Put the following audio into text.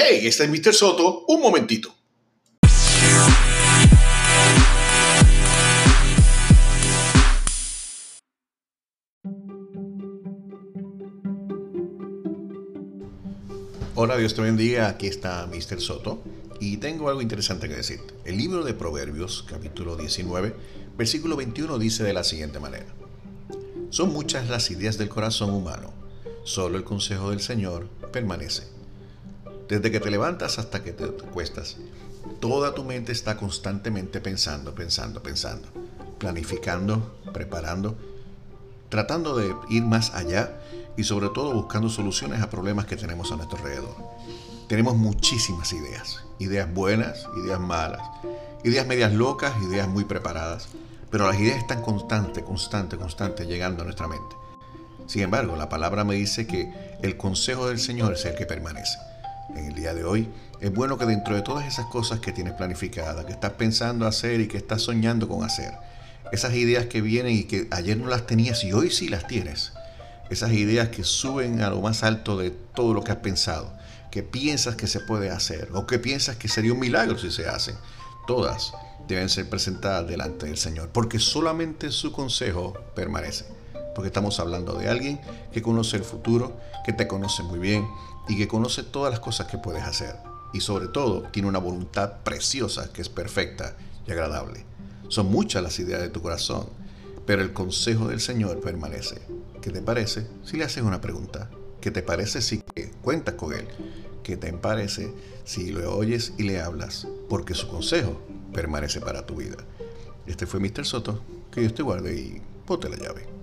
Hey, este es Mr. Soto, un momentito. Hola, Dios te bendiga. Aquí está Mr. Soto y tengo algo interesante que decir. El libro de Proverbios, capítulo 19, versículo 21 dice de la siguiente manera. Son muchas las ideas del corazón humano, solo el consejo del Señor permanece. Desde que te levantas hasta que te acuestas, toda tu mente está constantemente pensando, pensando, pensando, planificando, preparando, tratando de ir más allá y sobre todo buscando soluciones a problemas que tenemos a nuestro alrededor. Tenemos muchísimas ideas, ideas buenas, ideas malas, ideas medias locas, ideas muy preparadas, pero las ideas están constante, constante, constante llegando a nuestra mente. Sin embargo, la palabra me dice que el consejo del Señor es el que permanece. En el día de hoy, es bueno que dentro de todas esas cosas que tienes planificadas, que estás pensando hacer y que estás soñando con hacer, esas ideas que vienen y que ayer no las tenías y hoy sí las tienes, esas ideas que suben a lo más alto de todo lo que has pensado, que piensas que se puede hacer o que piensas que sería un milagro si se hacen, todas deben ser presentadas delante del Señor, porque solamente su consejo permanece. Porque estamos hablando de alguien que conoce el futuro, que te conoce muy bien y que conoce todas las cosas que puedes hacer. Y sobre todo tiene una voluntad preciosa que es perfecta y agradable. Son muchas las ideas de tu corazón, pero el consejo del Señor permanece. ¿Qué te parece si le haces una pregunta? ¿Qué te parece si cuentas con Él? ¿Qué te parece si lo oyes y le hablas? Porque su consejo permanece para tu vida. Este fue Mr. Soto. Que Dios te guarde y ponte la llave.